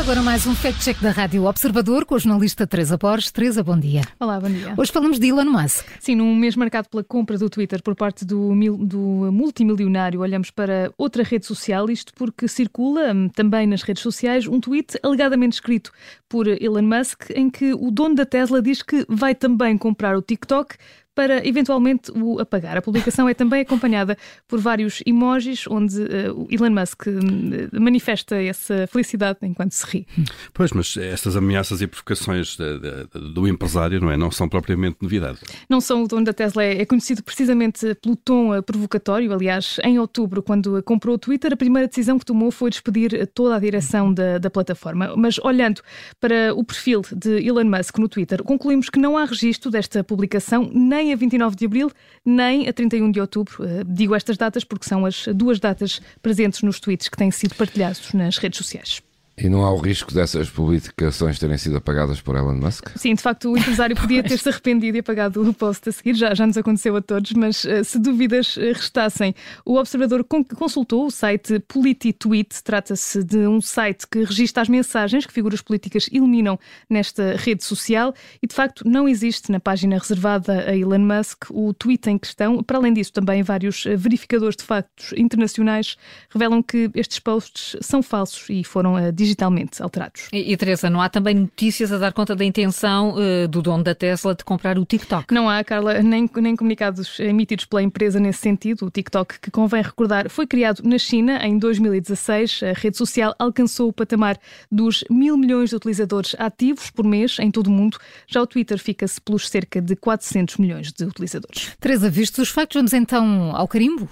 agora mais um fact-check da Rádio Observador com a jornalista Teresa Borges. Teresa, bom dia. Olá, bom dia. Hoje falamos de Elon Musk. Sim, num mês marcado pela compra do Twitter por parte do, do multimilionário, olhamos para outra rede social, isto porque circula hum, também nas redes sociais um tweet alegadamente escrito por Elon Musk em que o dono da Tesla diz que vai também comprar o TikTok para eventualmente o apagar. A publicação é também acompanhada por vários emojis onde uh, Elon Musk uh, manifesta essa felicidade enquanto se ri. Pois, mas estas ameaças e provocações de, de, do empresário não, é? não são propriamente novidade. Não são. O dono da Tesla é, é conhecido precisamente pelo tom uh, provocatório. Aliás, em outubro, quando comprou o Twitter, a primeira decisão que tomou foi despedir toda a direção da, da plataforma. Mas olhando para o perfil de Elon Musk no Twitter, concluímos que não há registro desta publicação nem nem a 29 de abril, nem a 31 de outubro. Uh, digo estas datas porque são as duas datas presentes nos tweets que têm sido partilhados nas redes sociais. E não há o risco dessas publicações terem sido apagadas por Elon Musk? Sim, de facto, o empresário podia ter-se arrependido e apagado o post a seguir, já, já nos aconteceu a todos, mas uh, se dúvidas uh, restassem, o observador con consultou o site PolitiTweet. Trata-se de um site que registra as mensagens que figuras políticas eliminam nesta rede social e, de facto, não existe na página reservada a Elon Musk o tweet em questão. Para além disso, também vários uh, verificadores de factos internacionais revelam que estes posts são falsos e foram uh, digitalmente alterados. E, e Teresa, não há também notícias a dar conta da intenção uh, do dono da Tesla de comprar o TikTok? Não há, Carla, nem, nem comunicados emitidos pela empresa nesse sentido. O TikTok, que convém recordar, foi criado na China em 2016. A rede social alcançou o patamar dos mil milhões de utilizadores ativos por mês em todo o mundo. Já o Twitter fica-se pelos cerca de 400 milhões de utilizadores. Teresa, vistos os factos, vamos então ao carimbo?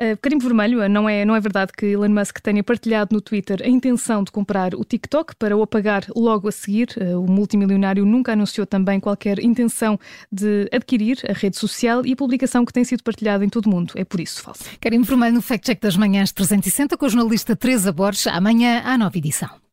Uh, carimbo vermelho, não é, não é verdade que Elon Musk tenha partilhado no Twitter a intenção de comprar o TikTok para o apagar logo a seguir. Uh, o multimilionário nunca anunciou também qualquer intenção de adquirir a rede social e a publicação que tem sido partilhada em todo o mundo. É por isso falso. Carimbo vermelho no Fact Check das Manhãs 360 com a jornalista Teresa Borges. Amanhã, à nova edição.